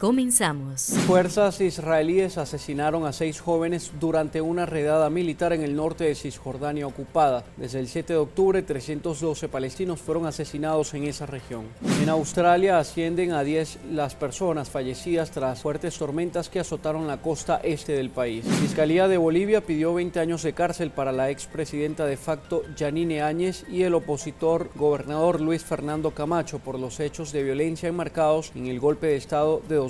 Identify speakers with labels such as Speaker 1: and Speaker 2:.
Speaker 1: Comenzamos.
Speaker 2: Fuerzas israelíes asesinaron a seis jóvenes durante una redada militar en el norte de Cisjordania ocupada. Desde el 7 de octubre, 312 palestinos fueron asesinados en esa región. En Australia ascienden a 10 las personas fallecidas tras fuertes tormentas que azotaron la costa este del país. Fiscalía de Bolivia pidió 20 años de cárcel para la expresidenta de facto Yanine Áñez y el opositor gobernador Luis Fernando Camacho por los hechos de violencia enmarcados en el golpe de Estado de